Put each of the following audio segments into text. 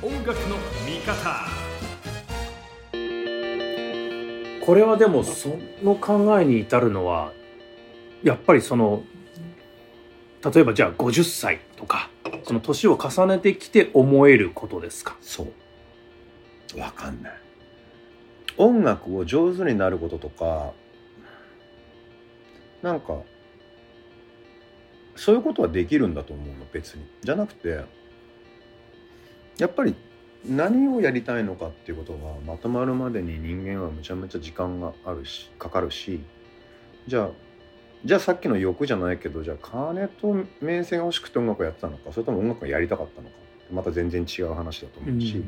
音楽の見方。これはでもその考えに至るのはやっぱりその例えばじゃあ50歳とかその年を重ねてきて思えることですか？そう。わかんない。音楽を上手になることとかなんかそういうことはできるんだと思うの別に。じゃなくてやっぱり何をやりたいのかっていうことがまとまるまでに人間はむちゃむちゃ時間があるしかかるしじゃあじゃあさっきの欲じゃないけどじゃあ金と名声が欲しくて音楽をやってたのかそれとも音楽がやりたかったのかまた全然違う話だと思うし、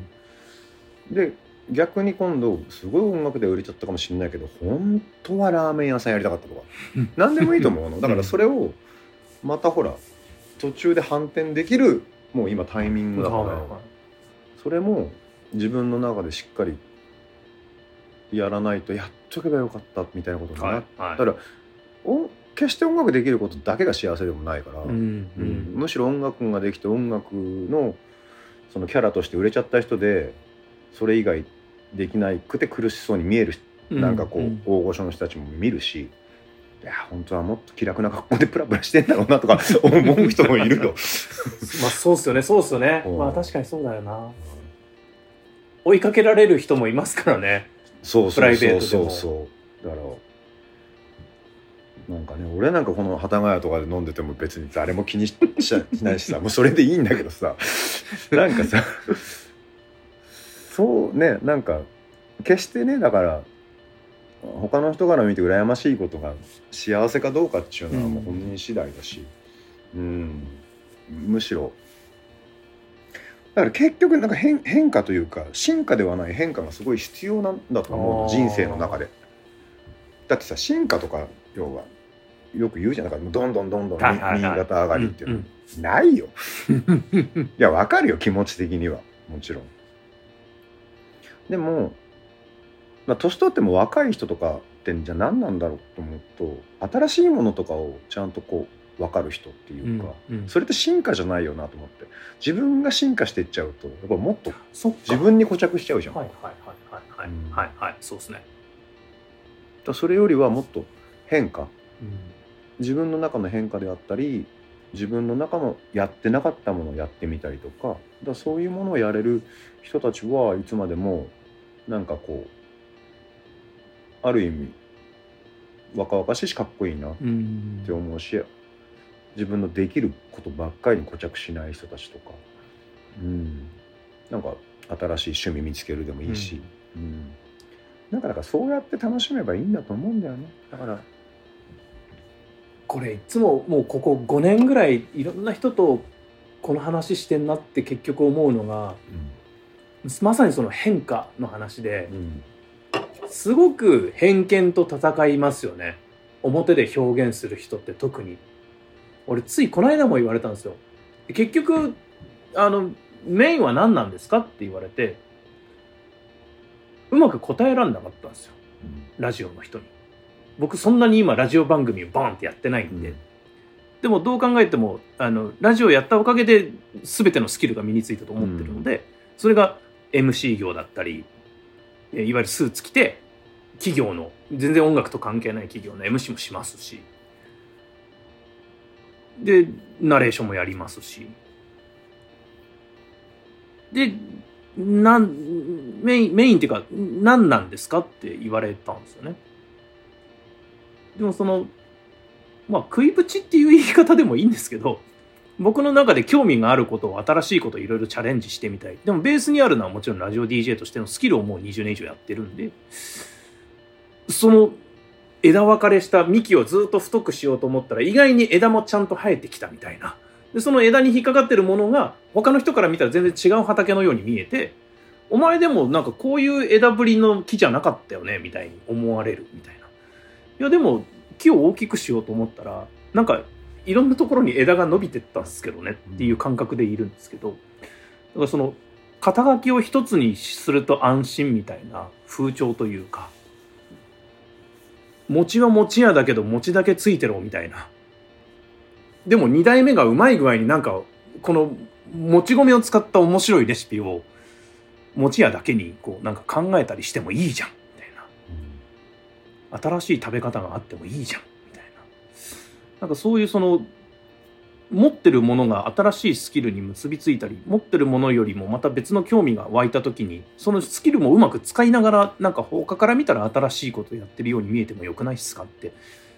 で逆に今度すごい音楽で売れちゃったかもしれないけど本当はラーメン屋さんやりたかったとか。何でもいいと思うの。だからそれをまたほら途中で反転できるもう今タイミングだから、それも自分の中でしっかりやらないとやっとけばよかったみたいなことになはいったはいら、お決して音楽できることだけが幸せでもないから、うんうん。むしろ音楽ができて音楽のそのキャラとして売れちゃった人でそれ以外できないくて苦しそうに見えるうんなんかこう、ん。大御所の人たちも見るしいや本当はもっと気楽な格好でプラプラしてんだろうなとか思う人もいるよ。まあそうっすよねそうっすよね。うん。まあ確かにそうだよな追いかけられる人もいますからね。そうプライベートでも。そうそうそうだからなんかね俺なんかこの幡ヶ谷とかで飲んでても別に誰も気にししないしさ もうそれでいいんだけどさ。なんかさそうねなんか決してねだから他の人から見て羨ましいことが幸せかどうかっていうのはもう本人次第だし、うん、むしろだから結局なんか変変化というか進化ではない変化がすごい必要なんだと思う人生の中で。だってさ進化とか要はよく言うじゃんだからどんどんどんどん新潟上がりっていうの、うんないよ。いやわかるよ気持ち的にはもちろん。でも、まあ、年取っても若い人とかってじゃあ何なんだろうと思うと新しいものとかをちゃんとこう分かる人っていうか、うんうん。それって進化じゃないよなと思って。自分が進化していっちゃうとやっぱもっと自分に固着しちゃうじゃん。はいはいはいはいはいうんはい。はいそうですね。だそれよりはもっと変化。自分の中の変化であったり自分の中のやってなかったものをやってみたりとかだそういうものをやれる人たちはいつまでもなんかこうある意味若々しいしかっこいいなっうん。て思うし自分のできることばっかりに固着しない人たちとか、うん、なんか新しい趣味見つけるでもいいし、うん。なんかだからそうやって楽しめばいいんだと思うんだよね。だから。これいつももうここ5年ぐらいいろんな人とこの話してんなって結局思うのがまさにその変化の話でうん。すごく偏見と戦いますよね。表で表現する人って特に俺ついこの間も言われたんですよ。結局あのメインは何なんですか？って言われてうまく答えらんなかったんですよ。ラジオの人に。僕そんなに今ラジオ番組をバーンってやってないんで、うん。でもどう考えてもあのラジオやったおかげで全てのスキルが身についたと思ってるので、それが MC 業だったりえいわゆるスーツ着て企業の全然音楽と関係ない企業の MC もしますしでナレーションもやりますし。でなんメインメインっていうか何なんですかって言われたんですよね。でもそのまあ食いぶちっていう言い方でもいいんですけど僕の中で興味があることを新しいことをいろいろチャレンジしてみたい。でもベースにあるのはもちろんラジオ DJ としてのスキルをもう20年以上やってるんでその枝分かれした幹をずっと太くしようと思ったら意外に枝もちゃんと生えてきたみたいな。でその枝に引っかかってるものが他の人から見たら全然違う畑のように見えてお前でもなんかこういう枝ぶりの木じゃなかったよねみたいに思われるみたいな。いやでも木を大きくしようと思ったらなんかいろんなところに枝が伸びてったんですけどねっていう感覚でいるんですけどだからその肩書きを一つにすると安心みたいな風潮というか餅は餅屋だけど餅だけついてろみたいな。でも2代目がうまい具合になんかこのもち米を使った面白いレシピを餅屋だけにこうなんか考えたりしてもいいじゃんみたいな。新しい食べ方があってもいいじゃんみたいな。なんかそういうその持ってるものが新しいスキルに結びついたり持ってるものよりもまた別の興味が湧いた時にそのスキルもうまく使いながらなんか他から見たら新しいことやってるように見えてもよくないっすかって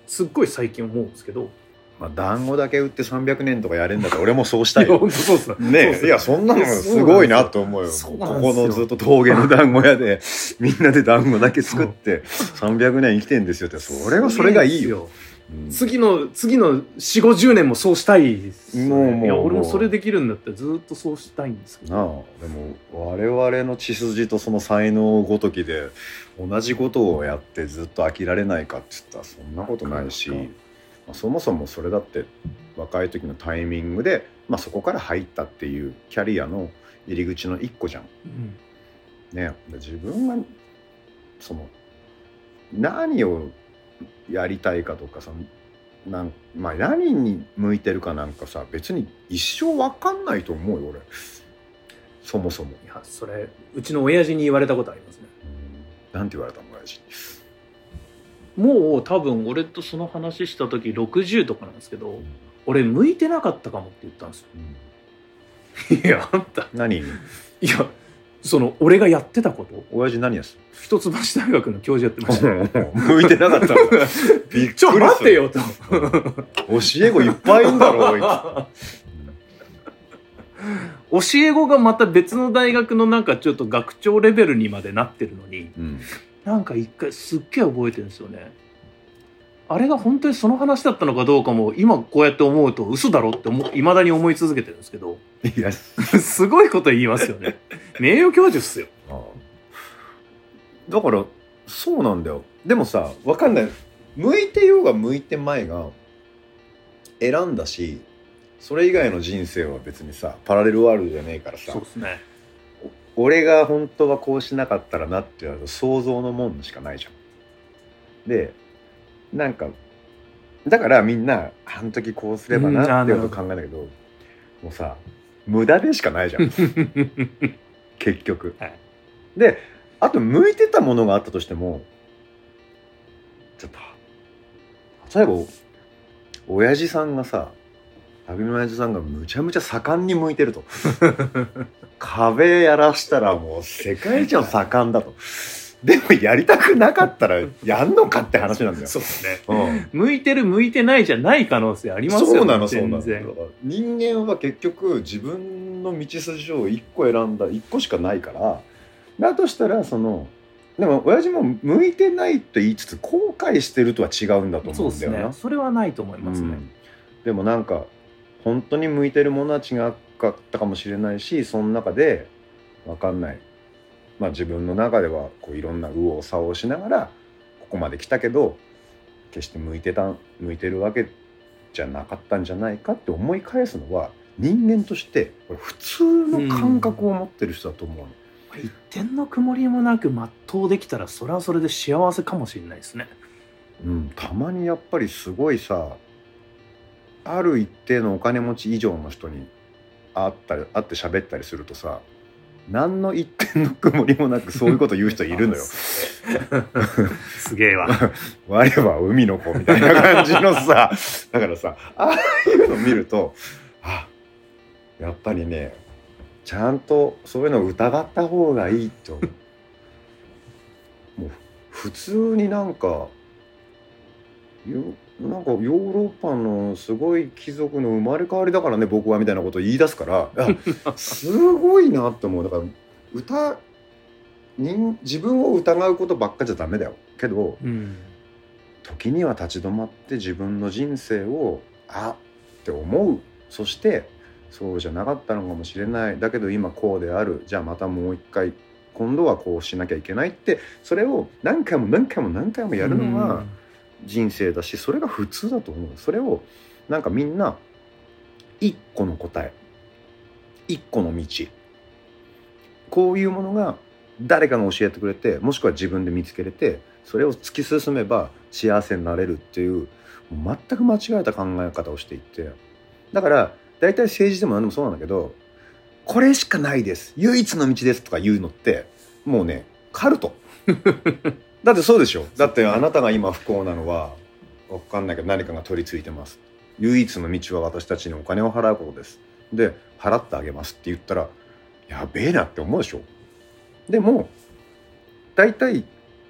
すっごい最近思うんですけど。まあ団子だけ売って300年とかやれんだったら俺もそうしたいよ。本当そうっすね。いやそんなのすごいなと思うよ。ここのずっと峠の団子屋で みんなで団子だけ作って300年生きてんですよって。それはそれがいいよ、うん次の次の4 5 0年もそうしたいです、ね、もういや俺もそれできるんだったらずっとそうしたいんですけど。でも我々の血筋とその才能ごときで同じことをやってずっと飽きられないかって言ったらそんなことないし、まあ、そもそもそれだって若い時のタイミングで、まあ、そこから入ったっていうキャリアの入り口の一個じゃん。うん。ね、で自分がその何をやりたいかとかさなん、まあ、何に向いてるかなんかさ別に一生わかんないと思うよ俺。そもそも。い。やそれうちの親父に言われたことありますね。うん。なんて言われたの親父もう多分俺とその話した時60とかなんですけど俺向いてなかったかもって言ったんですよ。いやあんた。何に？いやその俺がやってたこと？親父何やす？一橋大学の教授やってました。よ 向いてなかったびっ ちょ待ってよと。教え子いっぱいいんだろあ教え子がまた別の大学のなんかちょっと学長レベルにまでなってるのにうん、なんか一回すっげえ覚えてるんですよねあれが本当にその話だったのかどうかも今こうやって思うと嘘だろって思いまだに思い続けてるんですけど。いや。すごいこと言いますよね。名誉教授っすよ。だからそうなんだよ。でもさわかんない。向いてようが向いてまいが選んだしそれ以外の人生は別にさパラレルワールドじゃねえからさそうですね。俺が本当はこうしなかったらなって言われると想像のもんしかないじゃん。でなんかだからみんなあの時こうすればなっていうこと考えたけど、もうさ無駄でしかないじゃん 結局。はいであと向いてたものがあったとしてもちょっと例えば親父さんがさ旅の親父さんがむちゃむちゃ盛んに向いてると。壁やらしたらもう世界一の盛んだと。でもやりたくなかったらやんのかって話なんだよ。そうですね。うん。向いてる向いてないじゃない可能性ありますよね。そうなのそうなの。人間は結局自分の道筋を1個選んだ1個しかないから。だとしたらそのでも親父も向いてないと言いつつ後悔してるとは違うんだとそうです思うんだよな。ね。それはないと思いますね、うん。でもなんか本当に向いてるものは違かったかもしれないしその中で分かんないまあ自分の中ではこういろんな右往左往しながらここまで来たけど決して向いてた向いてるわけじゃなかったんじゃないかって思い返すのは人間としてこれ普通の感覚を持ってる人だと思うの。一点の曇りもなく全うできたらそれはそれで幸せかもしれないですね。うん、たまにやっぱりすごいさある一定のお金持ち以上の人に会ったり会って喋ったりするとさ何の一点の曇りもなくそういうこと言う人いるのよ。すげえわ 我は海の子みたいな感じのさ だからさああいうの見るとあやっぱりねちゃんとそういうのを疑った方がいいと思う。もう普通になんかよなんかヨーロッパのすごい貴族の生まれ変わりだからね僕はみたいなことを言い出すからあ すごいなって思う。だから歌人自分を疑うことばっかじゃダメだよ。けどうん時には立ち止まって自分の人生をあって思う。そしてそうじゃなかったのかもしれない。だけど今こうである。じゃあまたもう一回今度はこうしなきゃいけないってそれを何回も何回も何回もやるのが人生だしそれが普通だと思う。それをなんかみんな一個の答え一個の道こういうものが誰かが教えてくれてもしくは自分で見つけれてそれを突き進めば幸せになれるっていう全く間違えた考え方をしていて。だから大体政治でも何でもそうなんだけどこれしかないです。唯一の道ですとか言うのってもうねカルト。だってそうでしょ。だってあなたが今不幸なのはわかんないけど何かが取り付いてます。唯一の道は私たちにお金を払うことです。で払ってあげますって言ったらやべえなって思うでしょ。でも大体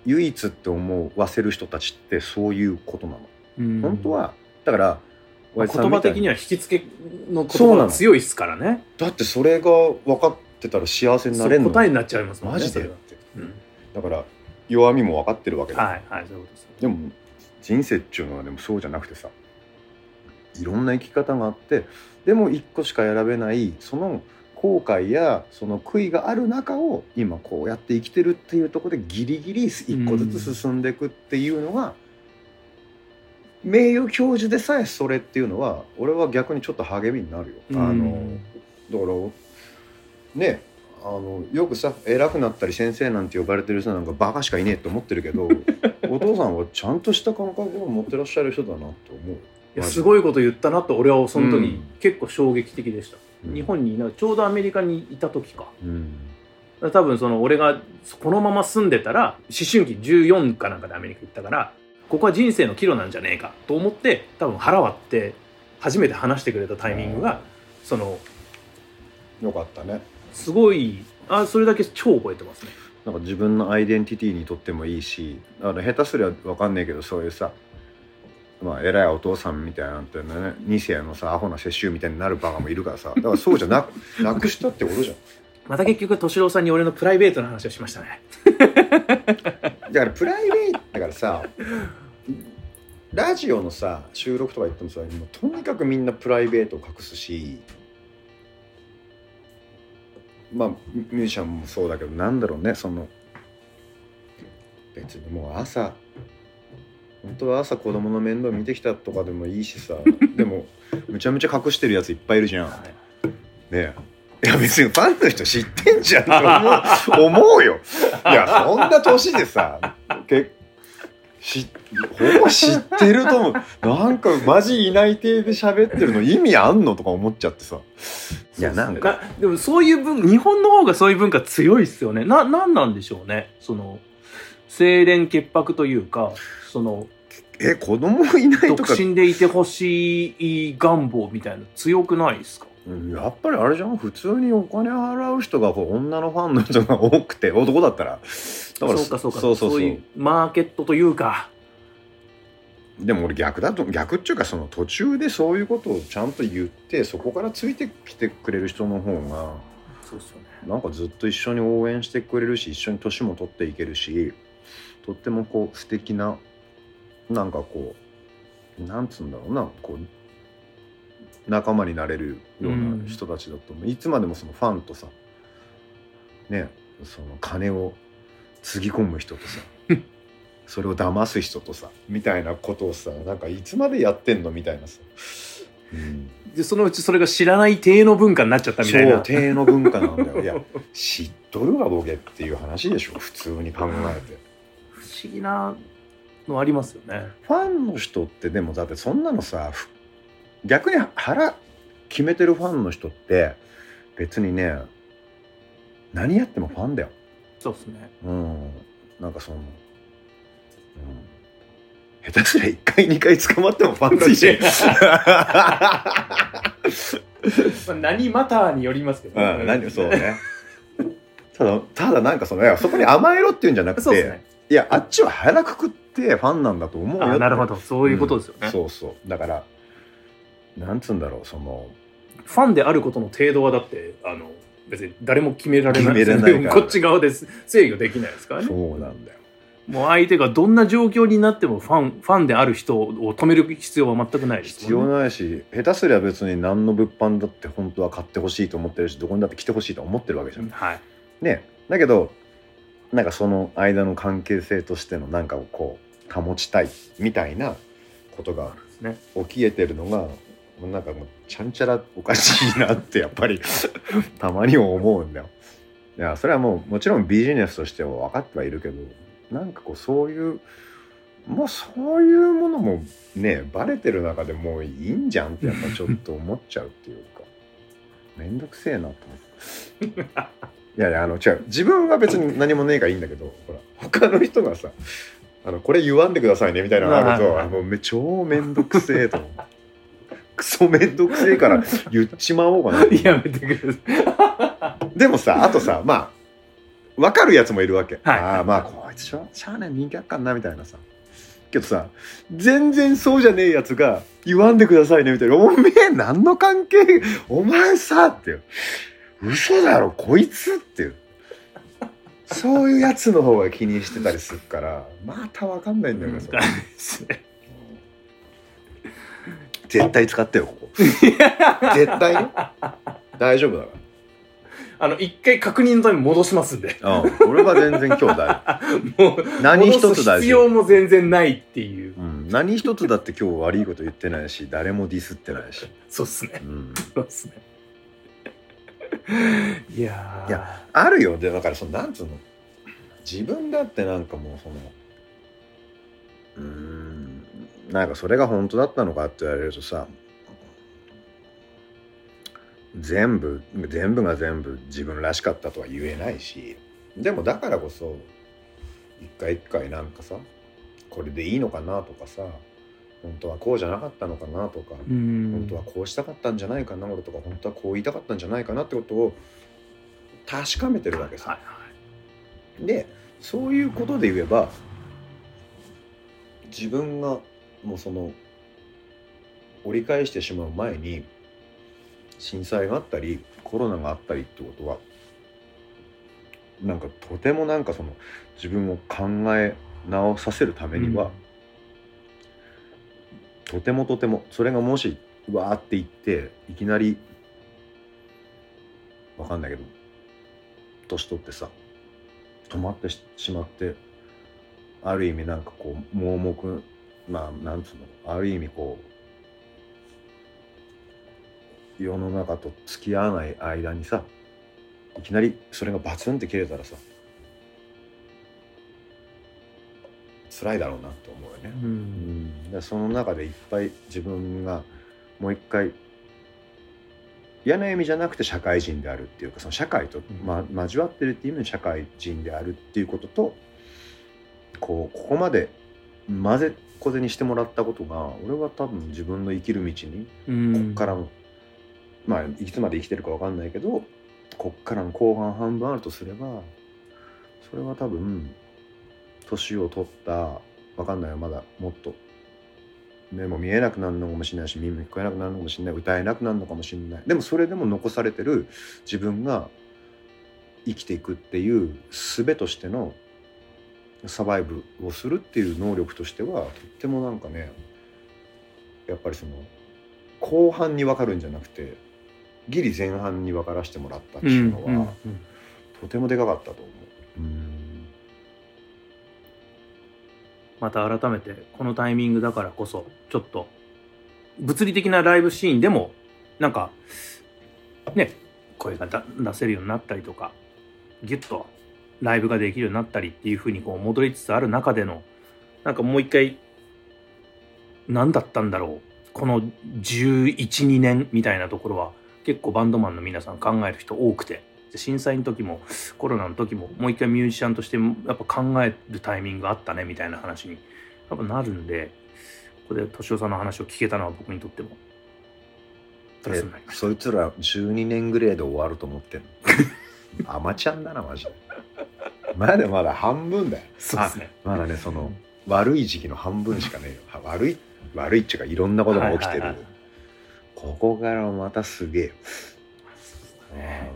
唯一って思わせる人たちってそういうことなの、うん。本当はだから言葉的には引き付けの言葉が強いですからね。だってそれが分かってたら幸せになれんの答えになっちゃいますもんねマジで。うん。だから弱みも分かってるわけだ、はいはいそういうことです。でも人生っていうのはでもそうじゃなくてさいろんな生き方があってでも一個しか選べないその後悔やその悔いがある中を今こうやって生きてるっていうところでギリギリ一個ずつ進んでいくっていうのが、名誉教授でさえそれっていうのは俺は逆にちょっと励みになるよ。あのだからねあのよくさ偉くなったり先生なんて呼ばれてる人なんかバカしかいねえって思ってるけど お父さんはちゃんとした感覚を持ってらっしゃる人だなと思う。すごいこと言ったなと俺はその時、うん。結構衝撃的でした、うん。日本にいなちょうどアメリカにいた時か。うん。多分その俺がこのまま住んでたら思春期14かなんかでアメリカ行ったからここは人生の岐路なんじゃねえかと思って多分腹割って初めて話してくれたタイミングがそのよかったね。すごいあそれだけ超覚えてますね。なんか自分のアイデンティティにとってもいいしあの下手すりゃ分かんねえけどそういうさまあ偉いお父さんみたいなんてね2世のさアホな世襲みたいになるバカもいるからさだからそうじゃなく なくしたってことじゃん。また結局敏郎さんに俺のプライベートの話をしましたね。だからプライベートだからさラジオのさ収録とか言ってもさもうとにかくみんなプライベートを隠すしまあミミュージシャンもそうだけどなんだろうねその別にもう朝本当は朝子供の面倒見てきたとかでもいいしさ でもむちゃむちゃ隠してるやついっぱいいるじゃん。ねえいや別にファンの人知ってんじゃんって思う思うよ。いやそんな年でさけしほぼ知ってると思う。なんかマジいない体で喋ってるの意味あんのとか思っちゃってさ。いやなんかなでもそういう文日本の方がそういう文化強いっすよね。ななんなんでしょうね。その清廉潔白というかそのえ子供いない独とか。身でいてほしい願望みたいな強くないですか？うんやっぱりあれじゃん？普通にお金払う人がこう女のファンの人が多くて男だったら。だそうかそうか。そうそう。そういうマーケットというか。でも俺逆だと逆っていうかその途中でそういうことをちゃんと言ってそこからついてきてくれる人の方がそうっすよね。なんかずっと一緒に応援してくれるし一緒に年も取っていけるしとってもこう素敵ななんかこうなんつうんだろうなこう仲間になれるような人たちだと思う、いつまでもそのファンとさねその金をつぎ込む人とさ それを騙す人とさみたいなことをさなんかいつまでやってんのみたいなさ、うん、でそのうちそれが知らない体の文化になっちゃったみたいそうな定の文化なんだよ。いや知っとるわボケっていう話でしょ普通に考えて。不思議なのありますよね。ファンの人ってでもだってそんなのさふ逆に腹決めてるファンの人って別にね何やってもファンだよ。そうですね。うん。なんかその、うん、下手すりゃ1回2回捕まってもファンだし まあ何マターによりますけどうん、何そうね。ただただなんかそのそこに甘えろっていうんじゃなくてね。いやあっちは腹くくってファンなんだと思うよあなるほど。そういうことですよね、うん。そうそう。だからなんつうんだろうその。ファンであることの程度はだってあの別に誰も決められない。決めれないこっち側です制御できないですからね。そうなんだよ。もう相手がどんな状況になってもファンファンである人を止める必要は全くないです必要ないし下手すりゃ別に何の物販だって本当は買ってほしいと思ってるしどこにだって来てほしいと思ってるわけじゃん。はい。ね。だけどなんかその間の関係性としてのなんかをこう保ちたいみたいなことが起きえてるのがなんかもうちゃんちゃらおかしいなってやっぱり たまには思うんだよ。いやそれはもうもちろんビジネスとしては分かってはいるけどなんかこうそういうもうそういうものもねバレてる中でもういいんじゃんってやっぱちょっと思っちゃうっていうか めんどくせえなと思って。いやいやあの違う自分は別に何もねえからいいんだけどほら他の人がさあのこれ言わんでくださいねみたいなのがあるともうめ超めんどくせえと思うクソめんどくせえから 言っちまおうかな。やめてください。でもさあとさまあ分かるやつもいるわけ、はい。ああまあこいつしゃしゃあない人気あっかんなみたいなさ。けどさ全然そうじゃねえやつが言わんでくださいねみたいな。おめえ何の関係お前さって嘘だろこいつっていう。そういうやつの方が気にしてたりするからまた分かんないんだよね。絶対使ってよここ。絶対？ね大丈夫だかあの、一回確認のために戻しますんで。ら、うん、俺は全然今日大丈 もう、夫何一つ大必丈夫要も全然ないっていう。うん、何一つだって今日悪いこと言ってないし誰もディスってないし、そうっすね。う。ん、そうっすね。いやー。いやあるよ。でだからそのなんつうの？自分だってなんかもうそのうーんなんかそれが本当だったのかって言われるとさ全部全部が全部自分らしかったとは言えないしでもだからこそ一回一回なんかさこれでいいのかなとかさ本当はこうじゃなかったのかなとか、うん。本当はこうしたかったんじゃないかな俺とか本当はこう言いたかったんじゃないかなってことを確かめてるわけさ。でそういうことで言えば自分がもうその折り返してしまう前に震災があったりコロナがあったりってことはなんかとてもなんかその自分を考え直させるためには、とてもとてもそれがもしわーっていっていきなりわかんないけど年取ってさ止まってししまってある意味なんかこう盲目まあなんつうのある意味こう世の中と付き合わない間にさいきなりそれがバツンって切れたらさ辛いだろうなと思うよね。う。うんん、でその中でいっぱい自分がもう一回嫌な意味じゃなくて社会人であるっていうかその社会と、ま、交わってるっていう意味の社会人であるっていうこととこうここまで混ぜこぜにしてもらったことが俺は多分自分の生きる道にうん。こっからの、まあいつまで生きてるか分かんないけどこっからの後半半分あるとすればそれは多分年を取った分かんないよまだもっと目も見えなくなるのかもしれないし耳も聞こえなくなるのかもしれない歌えなくなるのかもしれないでもそれでも残されてる自分が生きていくっていう術としてのサバイブをするっていう能力としてはとってもなんかねやっぱりその後半に分かるんじゃなくてギリ前半に分からせてもらったっていうのは、うんうんとてもでかかったと思う。うんまた改めてこのタイミングだからこそちょっと物理的なライブシーンでもなんかね声がだ出せるようになったりとかギュッとライブができるようになったりっていう風にこう戻りつつある中でのなんかもう一回何だったんだろう。この1112年みたいなところは結構バンドマンの皆さん考える人多くて。で震災の時もコロナの時ももう一回ミュージシャンとしてやっぱ考えるタイミングがあったねみたいな話にやっぱなるんでここで敏夫さんの話を聞けたのは僕にとってもプラスになりました。そいつら12年ぐらいで終わると思ってんの？アマちゃんだなマジで まだまだ半分だよ。そうですね。まだねその悪い時期の半分しかねえよ。は悪い悪いっていうかいろんなことが起きてる、はい。はいはいここからまたすげえ。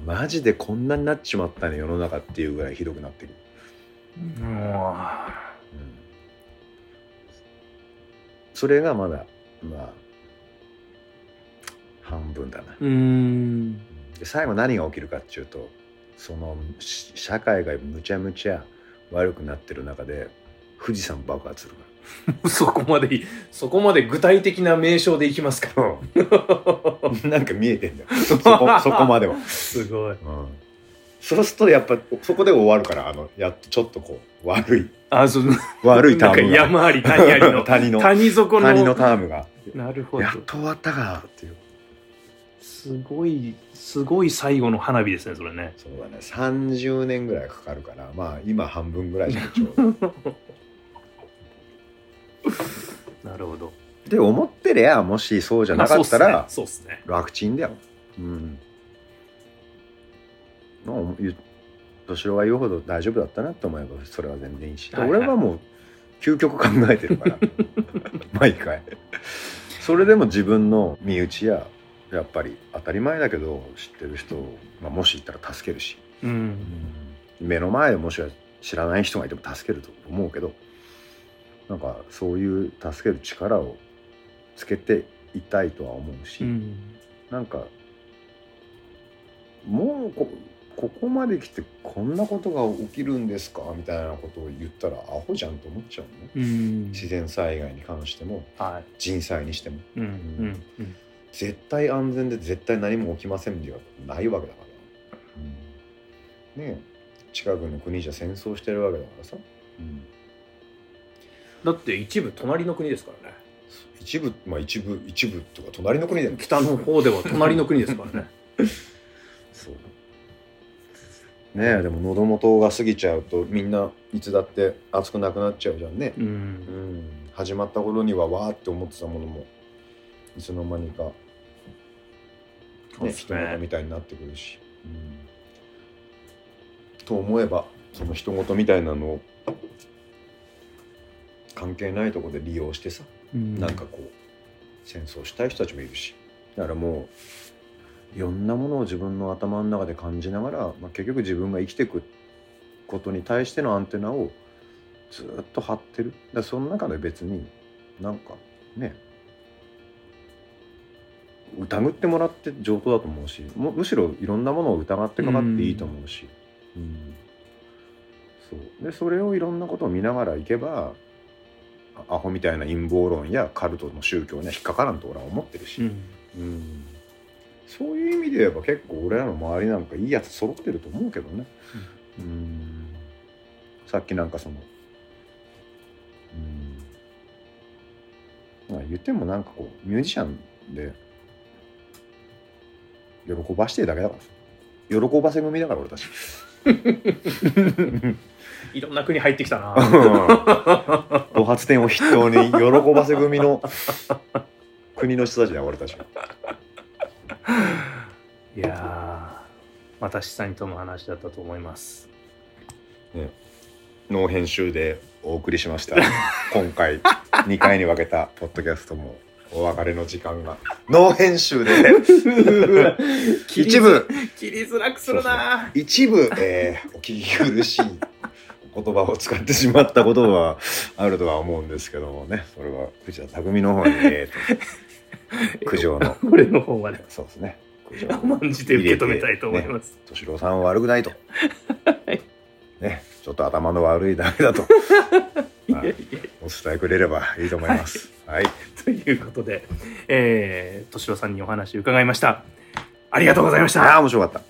マジでこんなになっちまったね世の中っていうぐらいひどくなってる、もうんそれがまだまあ半分だな。うん。で最後何が起きるかっていうとそのし社会がむちゃむちゃ悪くなってる中で富士山爆発するか そこまでいそこまで具体的な名称でいきますか。ら なんか見えてんだよ。そこそこまでは、すごい。うん、そうするとやっぱそこで終わるからあのやっとちょっとこう悪い。あその悪いタームが。山あり谷ありの谷の谷底の。谷のタームが。なるほど。やっと終わったかっていうすごいすごい最後の花火ですねそれね。そうだね。30年ぐらいかかるからまあ今半分ぐらいじゃんちょうど。なるほど。で思ってりゃもしそうじゃなかったら、まあそうっすね。楽ちんだよ。うん。まあ敏郎が言うほど大丈夫だったなって思えばそれは全然いいし、はいはい。俺はもう究極考えてるから。毎回。それでも自分の身内ややっぱり当たり前だけど知ってる人を、まあ、もしいたら助けるし、そうっすね目の前でもしは知らない人がいても助けると思うけどなんかそういう助ける力をつけていたいとは思うし、うん、うんなんかもうこここまで来てこんなことが起きるんですか？みたいなことを言ったらアホじゃんと思っちゃうのね。うん。自然災害に関してもは人災にしても。うん。うん絶対安全で絶対何も起きませんではないわけだから、ねえ。近くの国じゃ戦争してるわけだからさ、だって一部隣の国ですからね。一部まあ一部一部とか隣の国でも北の方では隣の国ですからね。そう。ねえでも喉元が過ぎちゃうとみんないつだって熱くなくなっちゃうじゃんね、ううんん、始まった頃にはわーって思ってたものもいつの間にか、ね、そうっす人事ねみたいになってくるし、うん、と思えばその人事みたいなのを関係ないところで利用してさ、なんかこう戦争したい人たちもいるし。だからもういろんなものを自分の頭の中で感じながら、まあ、結局自分が生きていくことに対してのアンテナをずっと張ってる。だその中で別になんかね疑ってもらって上等だと思うしむむしろいろんなものを疑ってかかっていいと思うし、うん。そう。でそれをいろんなことを見ながらいけばアホみたいな陰謀論やカルトの宗教には引っかからんと俺は思ってるし、うん。うん。そういう意味で言えば結構俺らの周りなんかいいやつ揃ってると思うけどね。うん。さっきなんかそのうん。まあ言ってもなんかこうミュージシャンで喜ばしてるだけだから。さ喜ばせ組だから俺たち。いろんな国入ってきたな。ド発展を筆頭に喜ばせ組の国の人たちだよ俺たち。は。いやーまた久々にとの話だったと思います。ノー編集でお送りしました。今回2回に分けたポッドキャストもお別れの時間がノー編集で。一部。切りづらくするな。一部、えーお聞き苦しい言葉を使ってしまったことはあるとは思うんですけどもね。それは藤田匠の方に、えーと 苦情の。俺の方まで。そうですね。苦情を甘んじて受け止めたいと思います、敏郎さんは悪くないと。はい。ねちょっと頭の悪いだけだといやいやお伝えくれればいいと思います。はい。ということで、えー、敏郎さんにお話伺いましたありがとうございましたああ、面白かった。